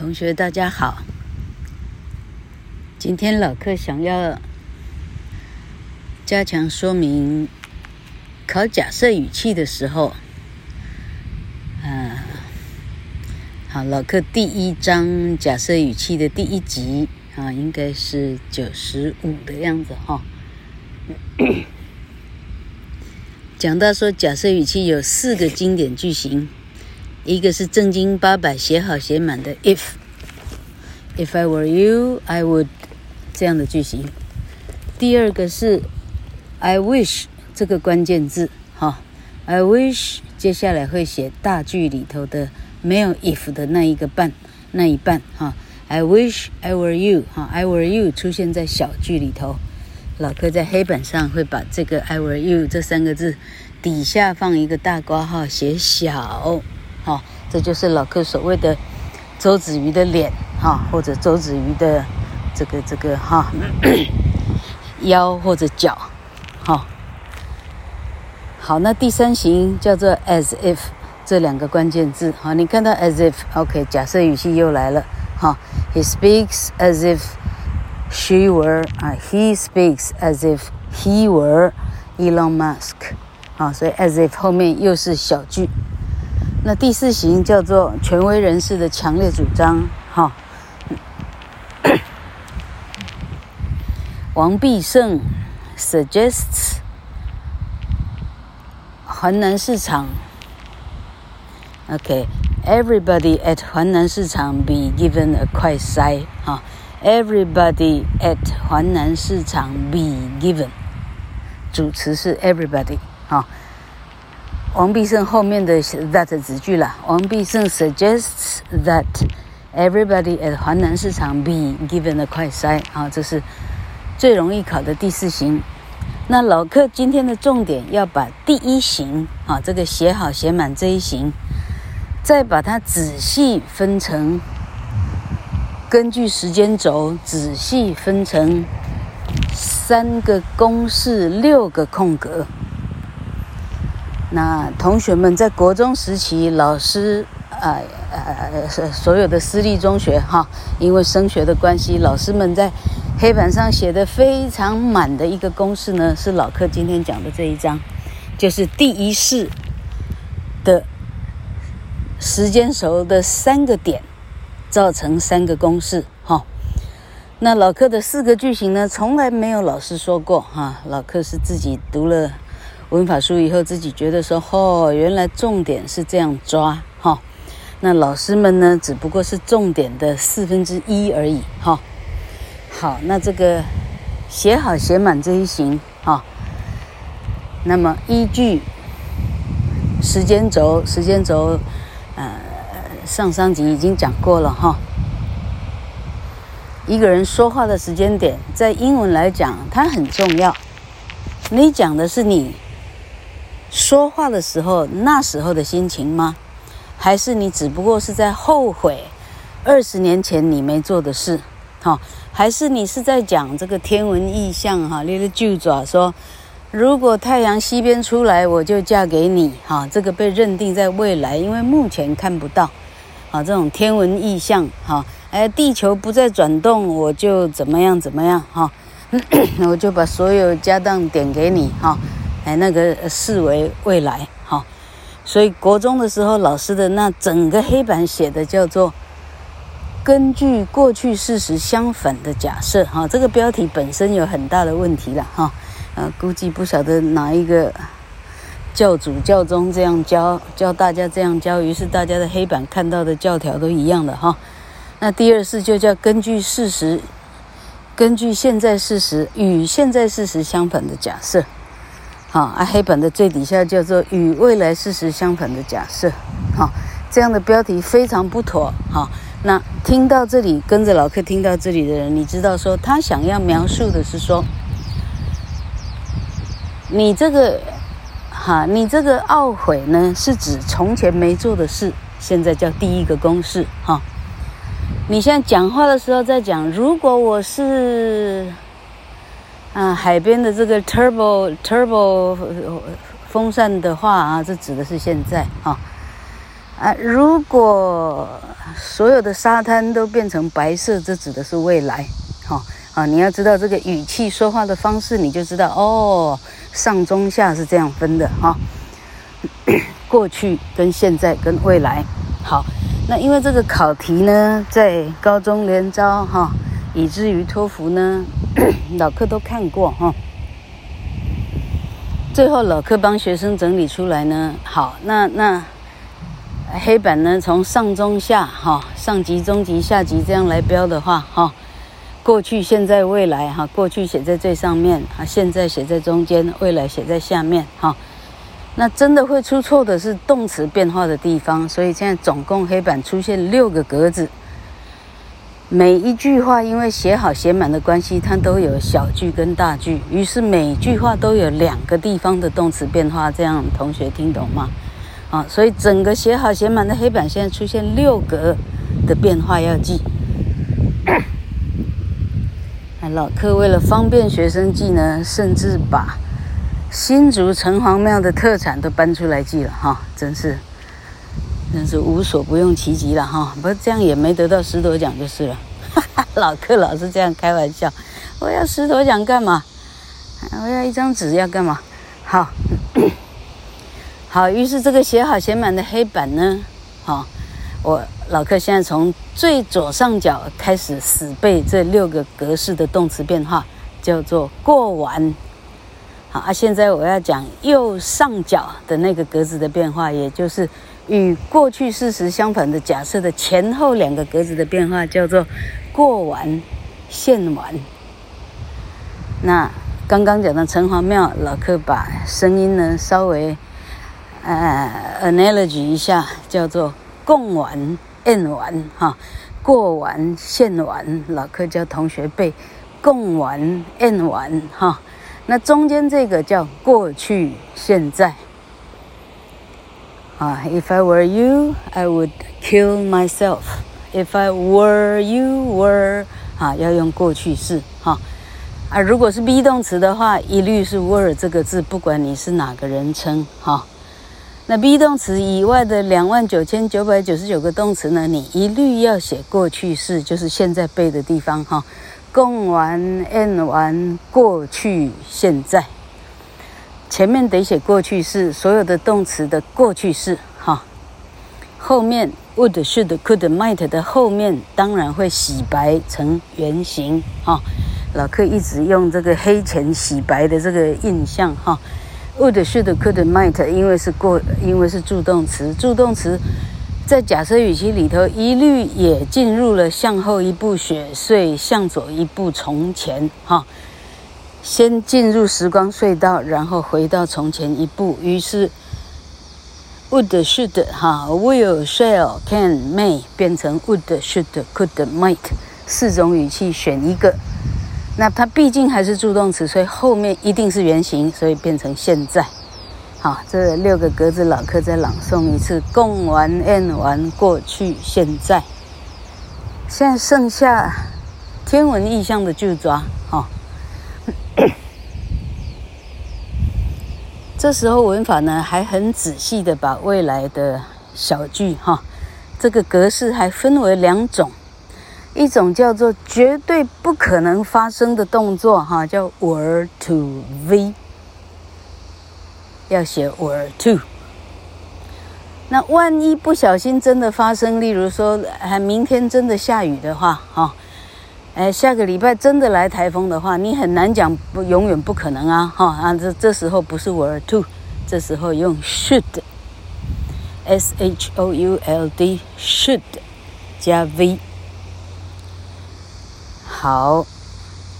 同学大家好，今天老课想要加强说明考假设语气的时候，啊，好，老课第一章假设语气的第一集啊，应该是九十五的样子哈。讲到说假设语气有四个经典句型。一个是正经八百写好写满的 if，if I were you, I would 这样的句型。第二个是 I wish 这个关键字，哈，I wish 接下来会写大句里头的没有 if 的那一个半那一半，哈，I wish I were you，哈，I were you 出现在小句里头。老柯在黑板上会把这个 I were you 这三个字底下放一个大括号写小。哦，这就是老客所谓的周子瑜的脸，哈，或者周子瑜的这个这个哈腰或者脚，好，好，那第三型叫做 as if 这两个关键字，好，你看到 as if，OK，假设语气又来了，哈，He speaks as if she were 啊，He speaks as if he were Elon Musk，啊，所以 as if 后面又是小句。那第四型叫做权威人士的强烈主张，哈。王必胜 suggests 环南市场，OK，everybody、at 环南市场 be given a 快筛，哈，everybody at 环南市场 be given，主词是 everybody，哈。王必胜后面的 that 子句了。王必胜 suggests that everybody at 环南市场 be given a 快筛啊，这是最容易考的第四型。那老客今天的重点要把第一型啊，这个写好写满这一型，再把它仔细分成，根据时间轴仔细分成三个公式，六个空格。那同学们在国中时期，老师啊呃所有的私立中学哈，因为升学的关系，老师们在黑板上写的非常满的一个公式呢，是老课今天讲的这一章，就是第一式的时间轴的三个点造成三个公式哈。那老课的四个句型呢，从来没有老师说过哈，老课是自己读了。文法书以后，自己觉得说：“哦，原来重点是这样抓哈、哦。”那老师们呢，只不过是重点的四分之一而已哈、哦。好，那这个写好写满这一行哈、哦。那么依据时间轴，时间轴，呃，上上集已经讲过了哈、哦。一个人说话的时间点，在英文来讲，它很重要。你讲的是你。说话的时候，那时候的心情吗？还是你只不过是在后悔二十年前你没做的事？哈，还是你是在讲这个天文意象？哈，例如句子说，如果太阳西边出来，我就嫁给你。哈，这个被认定在未来，因为目前看不到。啊，这种天文意象，哈，哎，地球不再转动，我就怎么样怎么样？哈，我就把所有家当点给你。哈。哎，那个视为未来，哈，所以国中的时候，老师的那整个黑板写的叫做“根据过去事实相反的假设”，哈，这个标题本身有很大的问题了，哈，呃，估计不晓得哪一个教主教宗这样教教大家这样教，于是大家的黑板看到的教条都一样的，哈。那第二次就叫根据事实，根据现在事实与现在事实相反的假设。好，啊，黑板的最底下叫做与未来事实相反的假设，好，这样的标题非常不妥，好，那听到这里，跟着老客听到这里的人，你知道说他想要描述的是说，你这个，哈，你这个懊悔呢，是指从前没做的事，现在叫第一个公式，哈，你现在讲话的时候在讲，如果我是。啊，海边的这个 turbo turbo 风扇的话啊，这指的是现在啊，啊。如果所有的沙滩都变成白色，这指的是未来。好、哦、啊，你要知道这个语气说话的方式，你就知道哦，上中下是这样分的哈、过去跟现在跟未来。好，那因为这个考题呢，在高中联招哈、以至于托福呢，老课都看过哈。最后老课帮学生整理出来呢，好，那那黑板呢，从上中下哈，上级、中级、下级这样来标的话哈，过去、现在、未来哈，过去写在最上面啊，现在写在中间，未来写在下面哈。那真的会出错的是动词变化的地方，所以现在总共黑板出现六个格子。每一句话因为写好写满的关系，它都有小句跟大句，于是每句话都有两个地方的动词变化。这样同学听懂吗？啊，所以整个写好写满的黑板现在出现六格的变化要记。那 老课为了方便学生记呢，甚至把新竹城隍庙的特产都搬出来记了哈，真是。真是无所不用其极了哈，不过这样也没得到石头奖就是了。老课老是这样开玩笑，我要石头奖干嘛？我要一张纸要干嘛？好，好，于是这个写好写满的黑板呢，好，我老课现在从最左上角开始死背这六个格式的动词变化，叫做过完。好啊，现在我要讲右上角的那个格子的变化，也就是。与过去事实相反的假设的前后两个格子的变化叫做过完、现完。那刚刚讲的城隍庙，老课把声音呢稍微呃 analogy 一下，叫做供完、现完哈，过完、现完。老课教同学背供完、现完哈。那中间这个叫过去、现在。啊，If I were you, I would kill myself. If I were you, were 啊，要用过去式哈。啊，如果是 be 动词的话，一律是 were 这个字，不管你是哪个人称哈。那 be 动词以外的两万九千九百九十九个动词呢，你一律要写过去式，就是现在背的地方哈。供完、end 完、过去、现在。前面得写过去式，所有的动词的过去式，哈。后面 would、should、could、might 的后面当然会洗白成原形，哈。老克一直用这个黑钱洗白的这个印象，哈。would、should、could、might，因为是过，因为是助动词，助动词在假设语气里头一律也进入了向后一步雪隧，向左一步从前，哈。先进入时光隧道，然后回到从前一步。于是，would should 哈，will shall can may 变成 would should could might 四种语气选一个。那它毕竟还是助动词，所以后面一定是原形，所以变成现在。好，这六个格子老客再朗诵一次：共完、end 完、过去、现在。现在剩下天文意象的就抓，哈。这时候文法呢还很仔细的把未来的小句哈，这个格式还分为两种，一种叫做绝对不可能发生的动作哈，叫 were to v，要写 were to。那万一不小心真的发生，例如说还明天真的下雨的话哈。哎，下个礼拜真的来台风的话，你很难讲不永远不可能啊！哈啊，这这时候不是 were to，这时候用 should，s h o u l d should 加 v。好，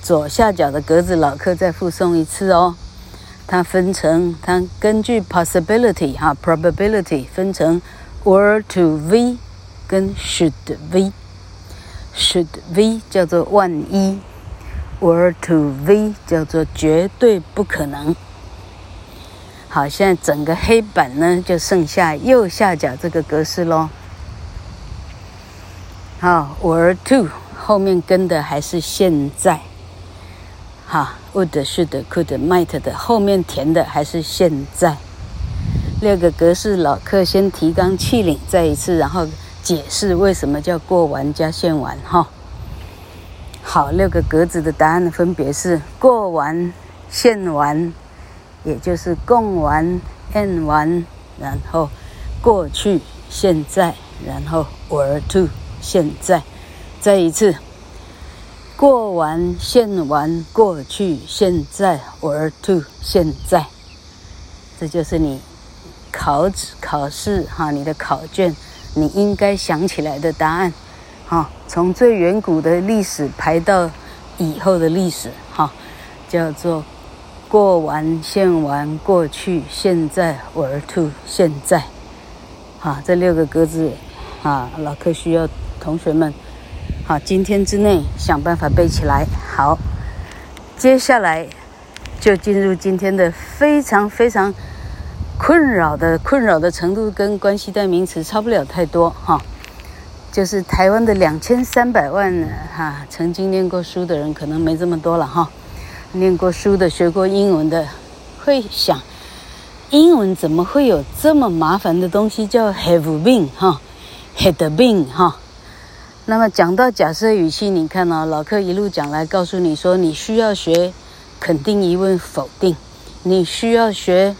左下角的格子老客再复诵一次哦。它分成，它根据 possibility 哈 probability 分成 were to v 跟 should v。Should V 叫做万一，were to V 叫做绝对不可能。好，现在整个黑板呢就剩下右下角这个格式喽。好，were to 后面跟的还是现在。好，would、should、could、might 的后面填的还是现在。六个格式老客先提纲挈领再一次，然后。解释为什么叫过完加现完哈。好，六个格子的答案分别是过完、现完，也就是供完、end 完，然后过去、现在，然后 were to 现在。再一次，过完、现完，过去、现在，were to 现在。这就是你考试考试哈，你的考卷你应该想起来的答案。哈，从最远古的历史排到以后的历史，哈，叫做过完、现完、过去、现在、were to 现在，哈，这六个格子，啊，老课需要同学们，好，今天之内想办法背起来。好，接下来就进入今天的非常非常困扰的困扰的程度，跟关系代名词差不了太多，哈。就是台湾的两千三百万哈，曾经念过书的人可能没这么多了哈。念过书的、学过英文的，会想，英文怎么会有这么麻烦的东西叫 have been 哈，had been 哈。那么讲到假设语气，你看哦，老课一路讲来，告诉你说，你需要学肯定、疑问、否定，你需要学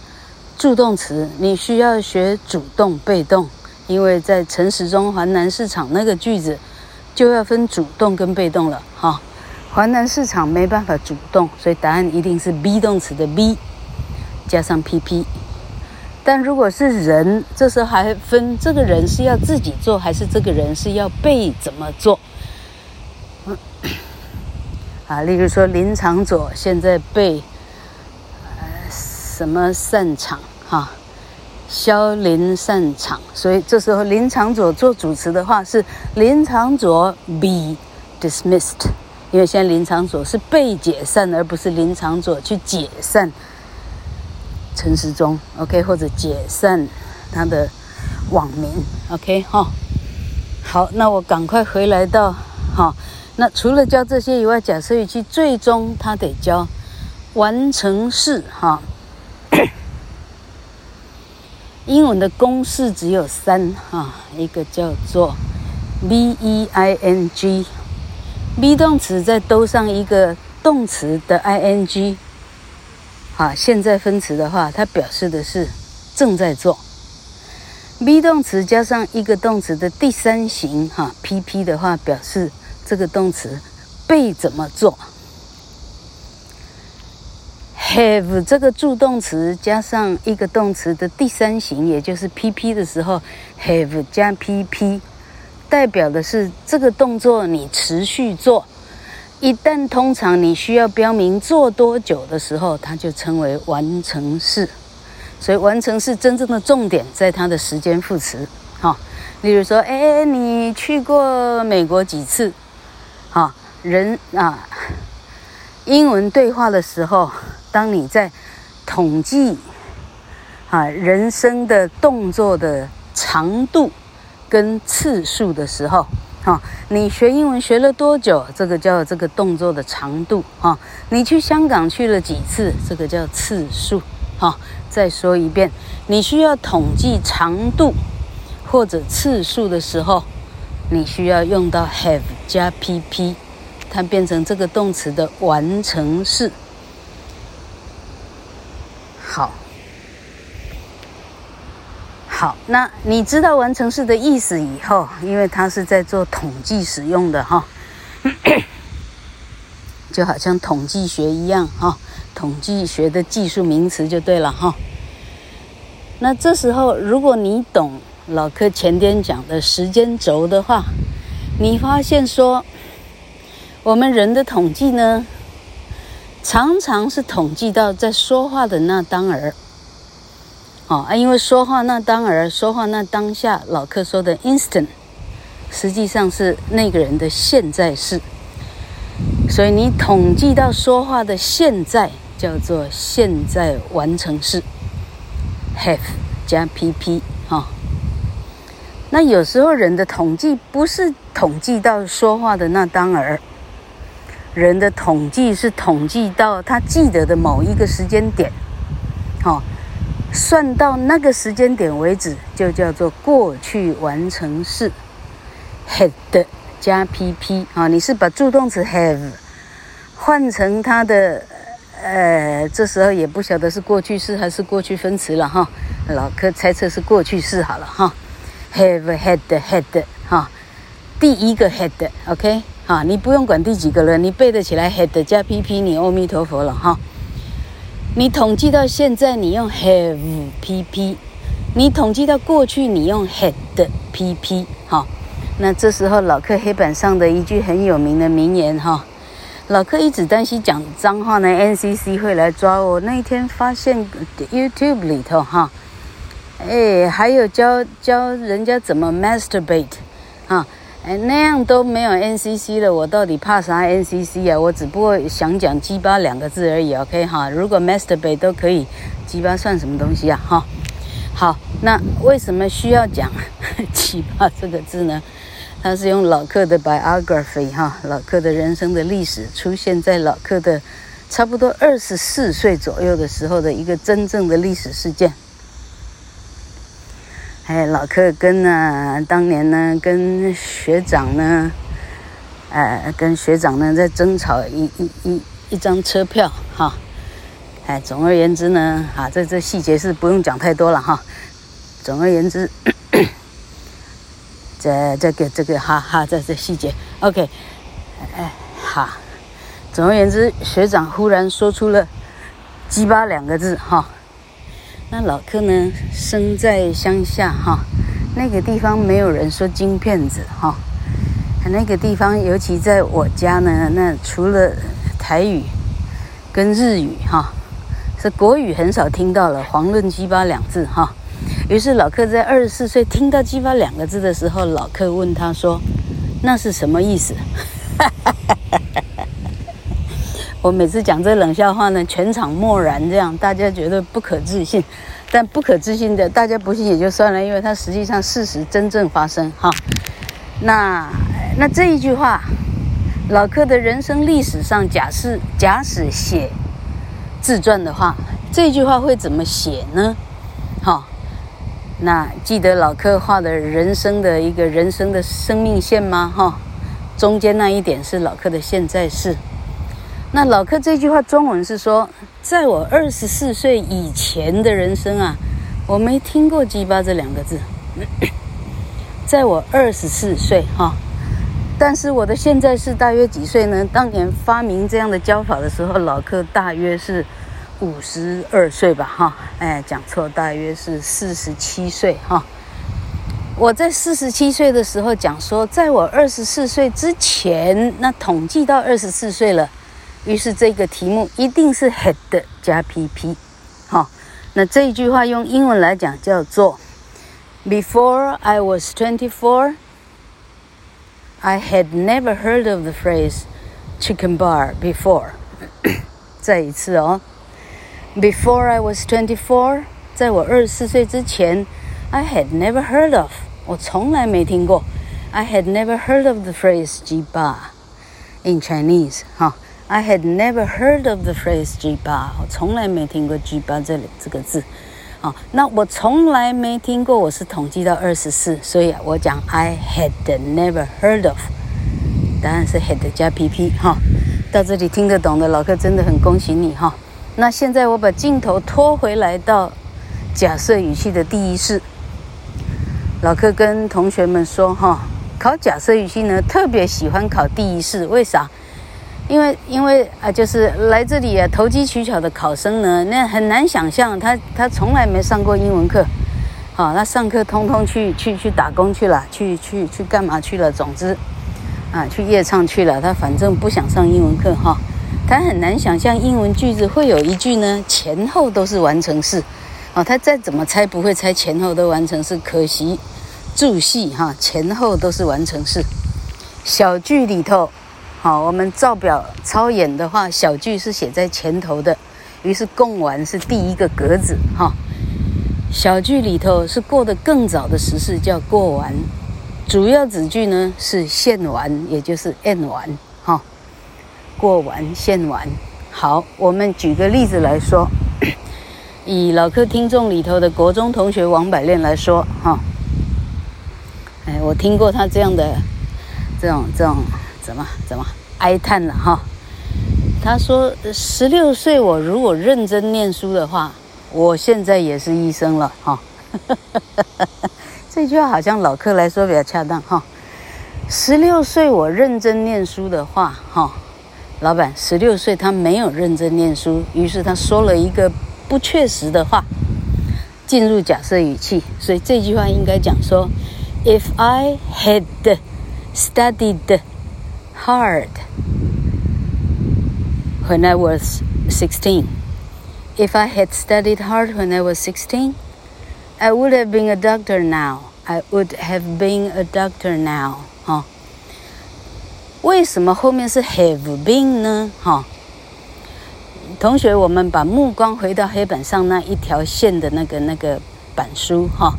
助动词，你需要学主动、被动。因为在陈时中环南市场那个句子，就要分主动跟被动了哈。环南市场没办法主动，所以答案一定是 be 动词的 be 加上 pp。但如果是人，这时候还分这个人是要自己做，还是这个人是要被怎么做？啊，例如说林长佐现在被什么散场哈？萧林散场，所以这时候林长佐做主持的话是林长佐 be dismissed，因为现在林长佐是被解散，而不是林长佐去解散陈时中，OK，或者解散他的网民，OK 哈。好，那我赶快回来到哈。那除了教这些以外，假设语气最终他得教完成式哈。英文的公式只有三哈，一个叫做 B E I N G，be 动词再兜上一个动词的 I N G，啊，现在分词的话，它表示的是正在做。be 动词加上一个动词的第三形哈，P P 的话，表示这个动词被怎么做。Have 这个助动词加上一个动词的第三形，也就是 pp 的时候，have 加 pp，代表的是这个动作你持续做。一旦通常你需要标明做多久的时候，它就称为完成式。所以完成式真正的重点在它的时间副词。哈，例如说，哎，你去过美国几次？哈，人啊，英文对话的时候。当你在统计啊人生的动作的长度跟次数的时候，哈，你学英文学了多久？这个叫这个动作的长度，哈。你去香港去了几次？这个叫次数，哈。再说一遍，你需要统计长度或者次数的时候，你需要用到 have 加 pp，它变成这个动词的完成式。好，好，那你知道完成式的意思以后，因为它是在做统计使用的哈，就好像统计学一样哈，统计学的技术名词就对了哈。那这时候，如果你懂老柯前天讲的时间轴的话，你发现说，我们人的统计呢，常常是统计到在说话的那当儿，哦啊，因为说话那当儿，说话那当下，老课说的 instant，实际上是那个人的现在式，所以你统计到说话的现在叫做现在完成式，have 加 pp 哈、那有时候人的统计不是统计到说话的那当儿。人的统计是统计到他记得的某一个时间点，好，算到那个时间点为止，就叫做过去完成式。had 加 pp 啊，你是把助动词 have 换成它的呃，这时候也不晓得是过去式还是过去分词了哈。老柯猜测是过去式好了哈。have had had 哈，第一个 had，OK，哈，你不用管第几个了，你背得起来 had 加 pp，你阿弥陀佛了哈。你统计到现在，你用 have pp；你统计到过去，你用 had pp。哈，那这时候老客黑板上的一句很有名的名言哈，老客一直担心讲脏话呢，NCC 会来抓我。那一天发现 YouTube 里头哈，哎，还有教教人家怎么 masturbate 啊。哎，那样都没有 NCC 了，我到底怕啥 NCC 啊？我只不过想讲鸡巴两个字而已，OK 哈？如果 Master Bay 都可以，鸡巴算什么东西啊？哈，好，那为什么需要讲 鸡巴这个字呢？它是用老克的 biography 哈，老克的人生的历史出现在老克的差不多二十四岁左右的时候的一个真正的历史事件。哎，老克跟呢，当年呢，跟学长呢，呃，跟学长呢在争吵一一一一张车票哈。哎，总而言之呢，啊，这这细节是不用讲太多了哈。总而言之，这这个这个哈哈，这这细节，OK，哎，好。总而言之，学长忽然说出了“鸡巴”两个字哈。那老柯呢，生在乡下哈，那个地方没有人说京片子哈，那个地方尤其在我家呢，那除了台语跟日语哈，是国语很少听到了，黄论鸡巴两字哈。于是老柯在二十四岁听到鸡巴两个字的时候，老柯问他说：“那是什么意思？” 我每次讲这冷笑话呢，全场默然，这样大家觉得不可置信，但不可置信的，大家不信也就算了，因为它实际上事实真正发生哈。那那这一句话，老柯的人生历史上假设假使写自传的话，这句话会怎么写呢？好，那记得老柯画的人生的一个人生的生命线吗？哈，中间那一点是老柯的现在式。那老柯这句话中文是说，在我二十四岁以前的人生啊，我没听过“鸡巴”这两个字。在我二十四岁哈，但是我的现在是大约几岁呢？当年发明这样的教法的时候，老柯大约是五十二岁吧哈。哎，讲错，大约是四十七岁哈。我在四十七岁的时候讲说，在我二十四岁之前，那统计到二十四岁了。于是这个题目一定是 had 加 pp，好，那这一句话用英文来讲叫做 Before I was twenty-four, I had never heard of the phrase chicken bar before。再一次哦，Before I was twenty-four，在我二十四岁之前，I had never heard of，我从来没听过，I had never heard of the phrase 鸡巴 in Chinese，哈。 I had never heard of the phrase 鸡巴，我从来没听过鸡巴这里这个字，啊，那我从来没听过，我是统计到二十四，所以我讲 I had never heard of，答案是 had 加 pp 哈，到这里听得懂的老客真的很恭喜你哈。那现在我把镜头拖回来到假设语气的第一式，老客跟同学们说哈，考假设语气呢，特别喜欢考第一式，为啥？因为，因为啊，就是来这里啊，投机取巧的考生呢，那很难想象他他从来没上过英文课，好，他上课通通去去去打工去了，去去去干嘛去了？总之，啊，去夜唱去了。他反正不想上英文课哈，他很难想象英文句子会有一句呢前后都是完成式，啊，他再怎么猜不会猜前后都完成式，可惜注释哈，前后都是完成式，小句里头。好，我们照表抄演的话，小句是写在前头的，于是贡完是第一个格子哈。小句里头是过得更早的时事，叫过完。主要子句呢是现完，也就是 end 完哈。过完现完。好，我们举个例子来说，以老客听众里头的国中同学王百炼来说哈。哎，我听过他这样的。这种这种怎么怎么哀叹了哈。他说：“十六岁我如果认真念书的话，我现在也是医生了哈。”这句话好像老客来说比较恰当哈。十六岁我认真念书的话哈，老板十六岁他没有认真念书，于是他说了一个不确实的话，进入假设语气，所以这句话应该讲说：“If I had studied hard。” When I was sixteen, if I had studied hard when I was sixteen, I would have been a doctor now. I would have been a doctor now. 哈，为什么后面是 have been 呢？哈，同学，我们把目光回到黑板上那一条线的那个那个板书哈，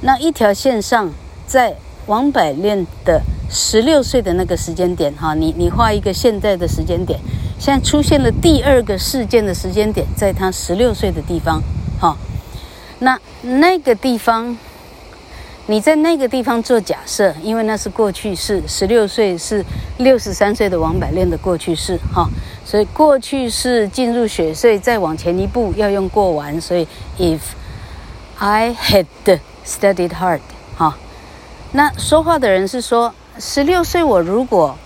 那一条线上，在王百炼的十六岁的那个时间点哈，你你画一个现在的时间点。现在出现了第二个事件的时间点，在他十六岁的地方，哈，那那个地方，你在那个地方做假设，因为那是过去式，十六岁是六十三岁的王百炼的过去式，哈，所以过去式进入雪穗，再往前一步要用过完，所以 if I had studied hard，哈，那说话的人是说，十六岁我如果。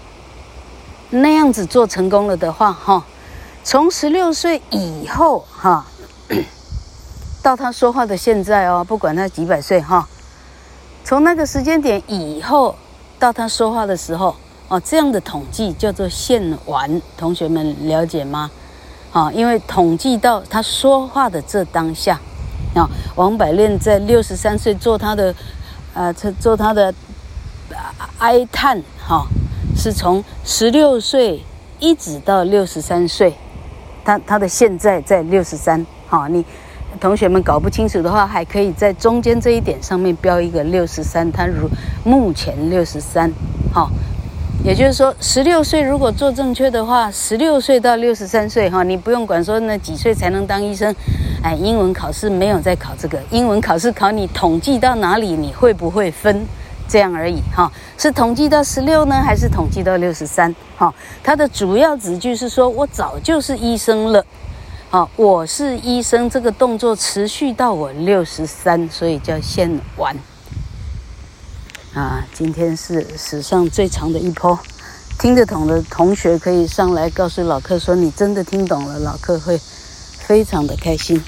那样子做成功了的话，哈，从十六岁以后，哈，到他说话的现在哦，不管他几百岁，哈，从那个时间点以后到他说话的时候，哦，这样的统计叫做现完，同学们了解吗？啊，因为统计到他说话的这当下，啊，王百炼在六十三岁做他的，呃，做他的哀叹，哈。是从十六岁一直到六十三岁，他他的现在在六十三。哈，你同学们搞不清楚的话，还可以在中间这一点上面标一个六十三。他如目前六十三，哈，也就是说十六岁如果做正确的话，十六岁到六十三岁，哈，你不用管说那几岁才能当医生。哎，英文考试没有在考这个，英文考试考你统计到哪里，你会不会分？这样而已哈，是统计到十六呢，还是统计到六十三？哈，它的主要子句是说，我早就是医生了，好，我是医生，这个动作持续到我六十三，所以叫现完。啊，今天是史上最长的一波，听得懂的同学可以上来告诉老客说，你真的听懂了，老客会非常的开心。